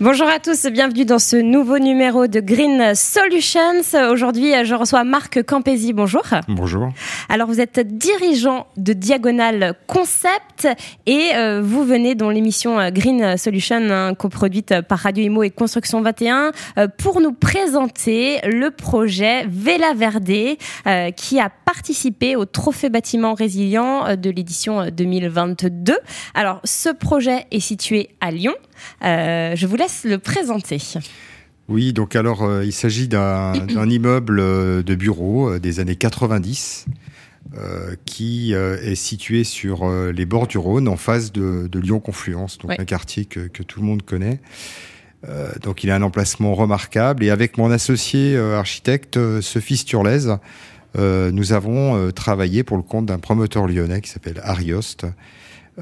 Bonjour à tous, bienvenue dans ce nouveau numéro de Green Solutions. Aujourd'hui, je reçois Marc Campesi. Bonjour. Bonjour. Alors, vous êtes dirigeant de Diagonal Concept et euh, vous venez dans l'émission euh, Green Solutions, hein, coproduite par Radio Imo et Construction 21, euh, pour nous présenter le projet Vela Verde qui a participé au Trophée bâtiment résilient de l'édition 2022. Alors, ce projet est situé à Lyon. Je vous laisse le présenter. Oui, donc alors euh, il s'agit d'un immeuble euh, de bureau euh, des années 90 qui est situé sur les bords du Rhône en face de, Lyon Confluence, donc un quartier que, tout le monde connaît. donc il a un emplacement remarquable et avec mon associé architecte Sophie Sturlez, nous avons travaillé pour le compte d'un promoteur lyonnais qui s'appelle Ariost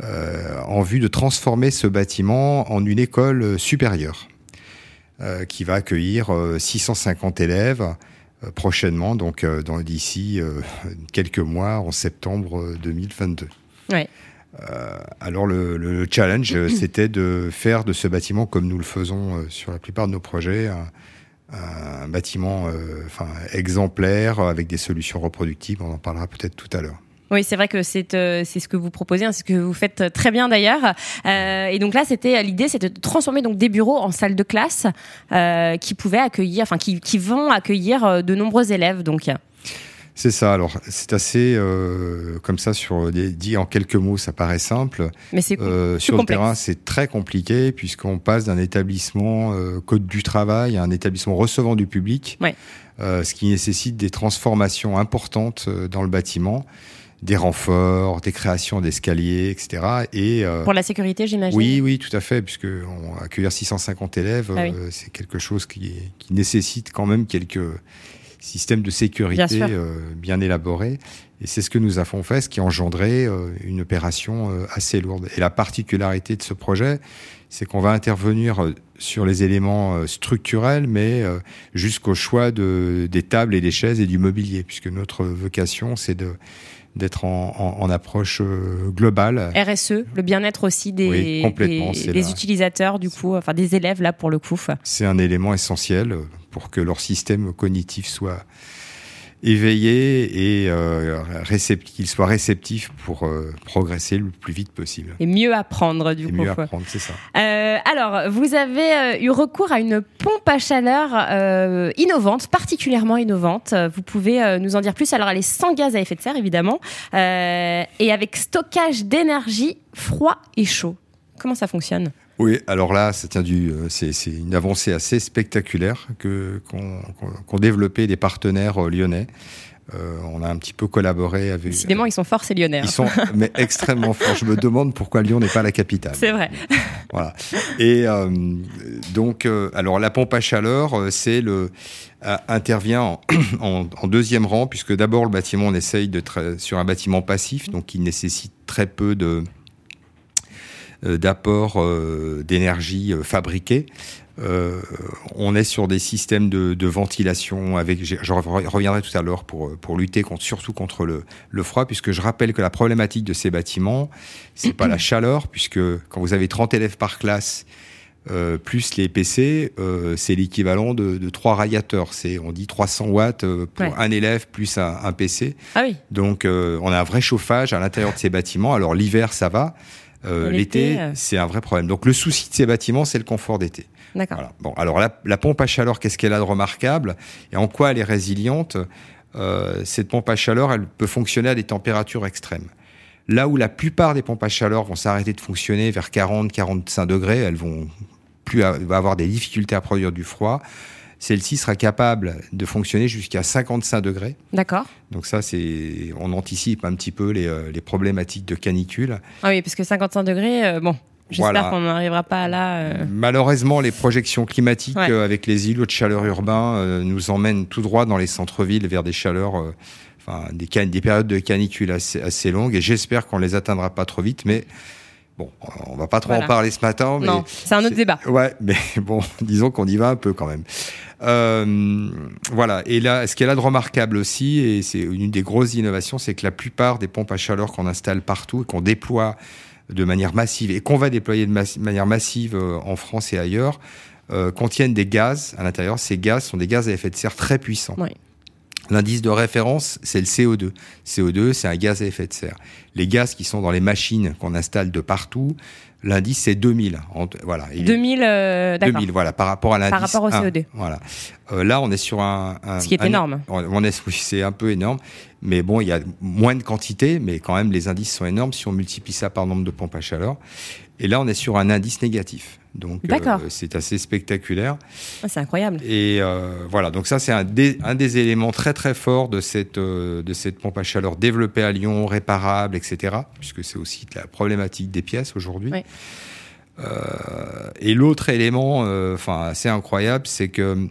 euh, en vue de transformer ce bâtiment en une école supérieure euh, qui va accueillir 650 euh, élèves prochainement, donc d'ici quelques mois, en septembre 2022. alors le, challenge, c'était de faire de ce bâtiment, comme nous le faisons sur la plupart de nos projets, un, bâtiment enfin, exemplaire avec des solutions reproductibles. On en parlera peut-être tout à l'heure. Oui, c'est vrai que c'est euh, c'est ce que vous proposez, hein, c'est ce que vous faites très bien d'ailleurs. Euh, et donc là, c'était l'idée, c'était de transformer donc des bureaux en salles de classe euh, qui pouvaient accueillir, enfin qui, qui vont accueillir euh, de nombreux élèves. Donc. C'est ça. Alors, c'est assez euh, comme ça sur dit en quelques mots, ça paraît simple. Mais c'est euh, sur le terrain, c'est très compliqué puisqu'on passe d'un établissement euh, code du travail à un établissement recevant du public, ouais. ce qui nécessite des transformations importantes dans le bâtiment des renforts, des créations d'escaliers, etc. Et euh, pour la sécurité, j'imagine. Oui, oui, tout à fait, puisque on, accueillir 650 élèves, ah euh, c'est quelque chose qui, qui, nécessite quand même quelques systèmes de sécurité bien, euh, bien élaborés. Et c'est ce que nous avons fait, ce qui a engendré une opération assez lourde. Et la particularité de ce projet, c'est qu'on va intervenir sur les éléments structurels, mais jusqu'au choix de, des tables et des chaises et du mobilier, puisque notre vocation, c'est de d'être en, approche euh, globale. RSE, le bien-être aussi des, des, utilisateurs, du coup, enfin des élèves là pour le coup. C'est un élément essentiel pour que leur système cognitif soit éveillé et euh, qu'il soit réceptif pour euh, progresser le plus vite possible. Et mieux apprendre, du et coup. Mieux apprendre, c'est ça. Euh, alors, vous avez eu recours à une pompe à chaleur innovante, particulièrement innovante. Vous pouvez nous en dire plus. Alors, elle est sans gaz à effet de serre, évidemment, et avec stockage d'énergie froid et chaud. Comment ça fonctionne? Oui, alors là, ça tient du, euh, c'est, une avancée assez spectaculaire que qu'ont développé des partenaires euh, lyonnais. Euh, on a un petit peu collaboré avec. Décidément, ils sont forts, ces Lyonnais. Ils sont mais extrêmement forts. Je me demande pourquoi Lyon n'est pas la capitale. C'est vrai. Voilà. Et donc, alors la pompe à chaleur, c'est le intervient en, en, deuxième rang puisque d'abord le bâtiment, on essaye de sur un bâtiment passif, donc qui nécessite très peu de euh, d'apport euh, d'énergie euh, fabriquée. on est sur des systèmes de, ventilation avec, je reviendrai tout à l'heure pour, pour lutter contre, surtout contre le, le, froid, puisque je rappelle que la problématique de ces bâtiments, c'est pas la chaleur, puisque quand vous avez 30 élèves par classe, plus les PC, c'est l'équivalent de, de 3 radiateurs. C'est, on dit 300 watts pour un élève plus un, PC. Ah oui. Donc, on a un vrai chauffage à l'intérieur de ces bâtiments. Alors, l'hiver, ça va. Euh, l'été, euh. c'est un vrai problème. Donc le souci de ces bâtiments, c'est le confort d'été. D'accord. Bon, alors la, pompe à chaleur, qu'est-ce qu'elle a de remarquable et en quoi elle est résiliente euh, Cette pompe à chaleur, elle peut fonctionner à des températures extrêmes. Là où la plupart des pompes à chaleur vont s'arrêter de fonctionner vers 40-45 degrés, elles vont plus avoir des difficultés à produire du froid celle-ci sera capable de fonctionner jusqu'à 55 degrés. D'accord. Donc ça, c'est, on anticipe un petit peu les, euh, les, problématiques de canicule. Ah oui, parce que 55 degrés, euh, bon. J'espère qu'on n'arrivera pas là. Euh. Malheureusement, les projections climatiques avec les îlots de chaleur urbains nous emmènent tout droit dans les centres-villes vers des chaleurs, enfin des, des, périodes de canicule assez, assez longues. Et j'espère qu'on les atteindra pas trop vite, mais Bon, on va pas trop en parler ce matin. Mais non, c'est un autre débat. Ouais, mais bon, disons qu'on y va un peu quand même. Euh, voilà. Et là, ce qui est là de remarquable aussi, et c'est une des grosses innovations, c'est que la plupart des pompes à chaleur qu'on installe partout et qu'on déploie de manière massive et qu'on va déployer de manière massive euh, en France et ailleurs, euh, contiennent des gaz à l'intérieur. Ces gaz sont des gaz à effet de serre très puissants. Oui. L'indice de référence, c'est le CO2. CO2, c'est un gaz à effet de serre. Les gaz qui sont dans les machines qu'on installe de partout, l'indice c'est 2000. Voilà. 2000, euh, d'accord. 2000, voilà, par rapport à l'indice. Par rapport au CO2. voilà. Euh, là, on est sur un. un Ce qui est énorme. On est, c'est un peu énorme, mais bon, il y a moins de quantité, mais quand même les indices sont énormes si on multiplie ça par nombre de pompes à chaleur. Et là, on est sur un indice négatif. Donc, euh, c'est assez spectaculaire. Ah, c'est incroyable. Et euh, voilà, donc ça, c'est un des, un des éléments très très forts de cette, euh, de cette pompe à chaleur développée à Lyon, réparable, etc. Puisque c'est aussi la problématique des pièces aujourd'hui. et l'autre élément, enfin assez incroyable, c'est que,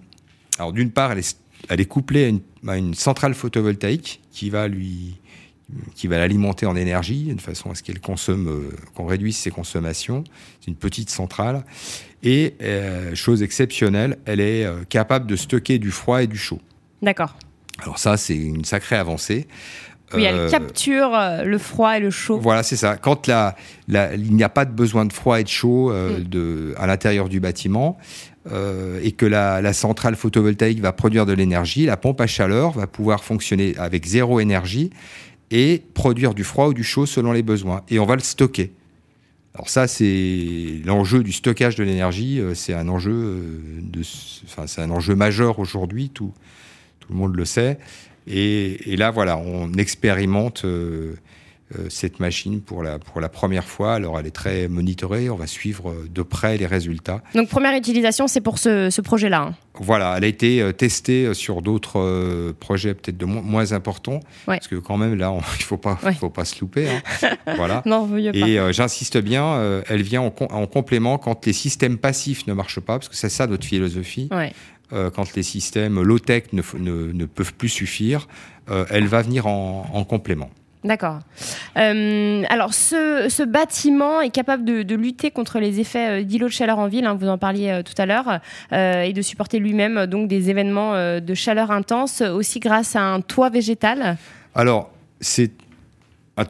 alors d'une part, elle est, elle est couplée à une, à une centrale photovoltaïque qui va lui qui va l'alimenter en énergie, de façon à ce qu'elle consomme, euh, qu'on réduise ses consommations. C'est une petite centrale. Et, euh, chose exceptionnelle, elle est euh, capable de stocker du froid et du chaud. D'accord. Alors ça, c'est une sacrée avancée. Oui, elle capture le froid et le chaud. Voilà, c'est ça. Quand la, il n'y a pas de besoin de froid et de chaud mm. de, à l'intérieur du bâtiment, et que la, la, centrale photovoltaïque va produire de l'énergie, la pompe à chaleur va pouvoir fonctionner avec zéro énergie et produire du froid ou du chaud selon les besoins. Et on va le stocker. Alors ça, c'est l'enjeu du stockage de l'énergie. Euh, c'est un enjeu euh, de, enfin, c'est un enjeu majeur aujourd'hui. Tout, tout le monde le sait. Et, et là, voilà, on expérimente euh, euh, cette machine pour la, pour la première fois. Alors, elle est très monitorée. On va suivre de près les résultats. Donc, première utilisation, c'est pour ce, ce projet-là. Hein. Voilà, elle a été euh, testée sur d'autres euh, projets peut-être de moins importants. Parce que quand même, là, il ne faut pas, faut pas se louper. Hein. voilà. non, Et j'insiste bien, elle vient en, en, complément quand les systèmes passifs ne marchent pas, parce que c'est ça notre philosophie. Quand les systèmes low-tech ne, ne, ne, peuvent plus suffire, elle va venir en, en complément. D'accord. Euh, alors, ce, bâtiment est capable de, lutter contre les effets euh, d'îlots de chaleur en ville, hein, vous en parliez euh, tout à l'heure, et de supporter lui-même donc des événements de chaleur intense, aussi grâce à un toit végétal. Alors, c'est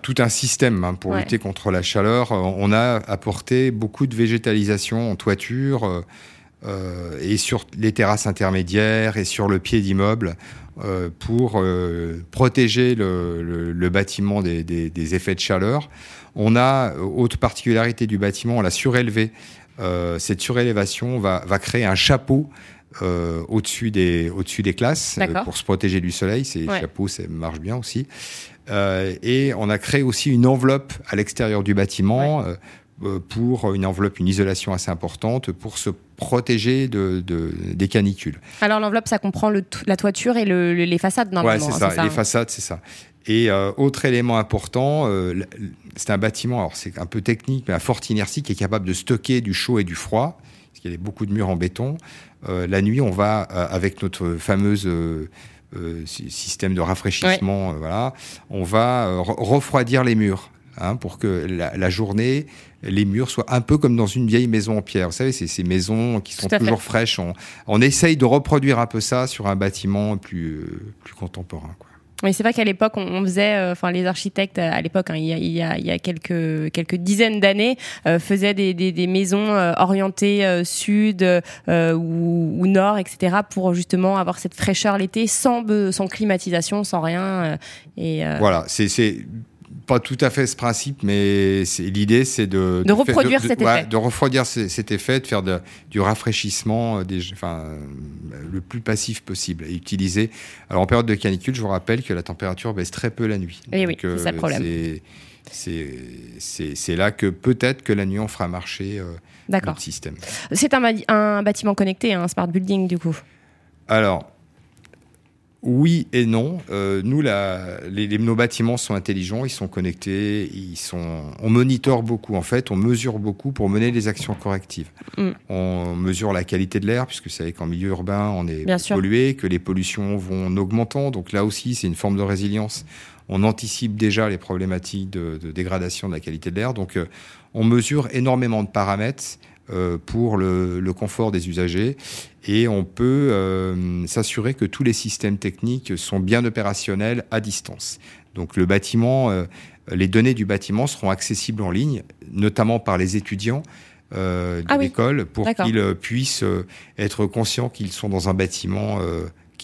tout un système hein, pour lutter contre la chaleur. On a apporté beaucoup de végétalisation en toiture et sur les terrasses intermédiaires et sur le pied d'immeuble. Euh, pour euh, protéger le, bâtiment des, effets de chaleur. On a, euh, autre particularité du bâtiment, on l'a surélevé. cette surélévation va, créer un chapeau au-dessus des, au des classes pour se protéger du soleil. Ces chapeaux, ça marche bien aussi. et on a créé aussi une enveloppe à l'extérieur du bâtiment euh, pour une enveloppe, une isolation assez importante pour se protéger de, des canicules. Alors l'enveloppe, ça comprend le, la toiture et le, les façades normalement. Ouais, c'est ça, les façades, c'est ça. Et euh, autre élément important, euh, c'est un bâtiment, alors c'est un peu technique, mais à forte inertie qui est capable de stocker du chaud et du froid, parce qu'il y a beaucoup de murs en béton. la nuit, on va, avec notre fameuse système de rafraîchissement, voilà, on va refroidir les murs. Hein, pour que la, journée, les murs soient un peu comme dans une vieille maison en pierre. Vous savez, c'est ces maisons qui sont toujours fraîches. On, on, essaye de reproduire un peu ça sur un bâtiment plus, euh, plus contemporain. Quoi. Oui, c'est vrai qu'à l'époque, on, faisait, euh, enfin, les architectes à l'époque, hein, il, y a, il, y a, quelques quelques dizaines d'années, euh, faisaient des, des, des maisons orientées sud ou, ou, nord, etc., pour justement avoir cette fraîcheur l'été, sans sans climatisation, sans rien. et voilà, c'est pas tout à fait ce principe, mais l'idée, c'est de, de, reproduire cet effet. de refroidir cet effet, de faire du rafraîchissement euh, des, enfin, euh, le plus passif possible et utiliser. Alors en période de canicule, je vous rappelle que la température baisse très peu la nuit. Et eh oui, c'est ça le problème. C'est là que peut-être que la nuit on fera marcher euh, notre système. C'est un, un, bâtiment connecté, un smart building du coup. Alors oui et non. Euh, nous, la, les, les, nos bâtiments sont intelligents, ils sont connectés, ils sont, on monitore beaucoup en fait, on mesure beaucoup pour mener les actions correctives. Mm. On mesure la qualité de l'air, puisque c'est qu'en milieu urbain, on est Bien pollué, que les pollutions vont en augmentant. Donc là aussi, c'est une forme de résilience. On anticipe déjà les problématiques de, de dégradation de la qualité de l'air. Donc, euh, on mesure énormément de paramètres pour le, le, confort des usagers et on peut euh, s'assurer que tous les systèmes techniques sont bien opérationnels à distance. Donc le bâtiment, euh, les données du bâtiment seront accessibles en ligne, notamment par les étudiants. Euh, de ah l'école pour qu'ils euh, puissent euh, être conscients qu'ils sont dans un bâtiment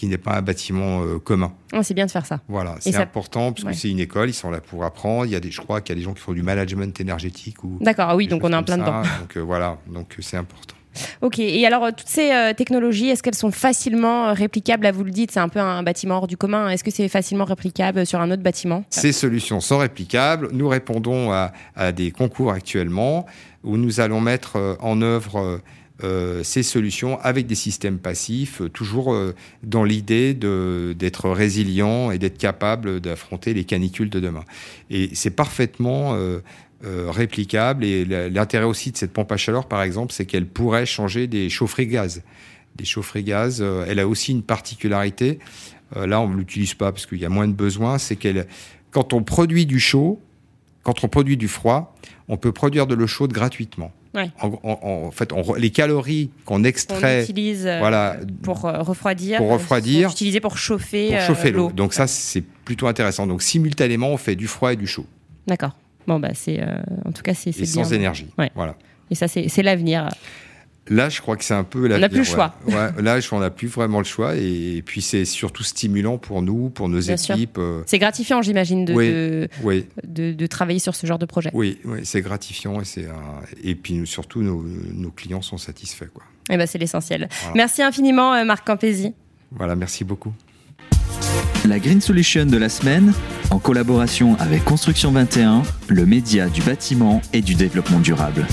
qui n'est pas un bâtiment euh, commun. Oh, c'est bien de faire ça. Voilà, c'est important parce que c'est une école, ils sont là pour apprendre. Il y a des, je crois qu'il y a des gens qui font du management énergétique ou. D'accord, ah oui, donc on est en plein dedans. Donc voilà, donc c'est important. Ok, et alors toutes ces euh, technologies, est-ce qu'elles sont facilement euh, réplicables? Là, vous le dites, c'est un peu un bâtiment hors du commun. Est-ce que c'est facilement réplicable sur un autre bâtiment? Ces solutions sont réplicables. Nous répondons à, à, des concours actuellement où nous allons mettre euh, en œuvre ces solutions avec des systèmes passifs, toujours dans l'idée d'être résilient et d'être capable d'affronter les canicules de demain. Et c'est parfaitement euh, réplicable. Et l'intérêt aussi de cette pompe à chaleur, par exemple, c'est qu'elle pourrait changer des chaufferies gaz. Des chaufferies gaz, euh, elle a aussi une particularité. Euh, là, on ne l'utilise pas parce qu'il y a moins de besoin. C'est qu'elle, quand on produit du chaud, quand on produit du froid, on peut produire de l'eau chaude gratuitement. En, fait, les calories qu'on extrait, utilise, voilà, pour refroidir, pour refroidir, sont utilisées pour chauffer, pour chauffer l'eau. Donc ça, c'est plutôt intéressant. Donc simultanément, on fait du froid et du chaud. D'accord. Bon, bah, c'est, euh, en tout cas, c'est, sans énergie. Voilà. Et ça, c'est, l'avenir. Là, je crois que c'est un peu l'avenir. On n'a plus le choix. Là, on n'a plus vraiment le choix. Et, puis, c'est surtout stimulant pour nous, pour nos équipes. Euh. C'est gratifiant, j'imagine, de, de, de, travailler sur ce genre de projet. Oui, oui c'est gratifiant. Et, c'est, et puis, surtout, nos, nos, clients sont satisfaits. Quoi. Et eh ben, c'est l'essentiel. Merci infiniment, euh, Marc Campesi. Voilà, merci beaucoup. La Green Solution de la semaine, en collaboration avec Construction 21, le média du bâtiment et du développement durable.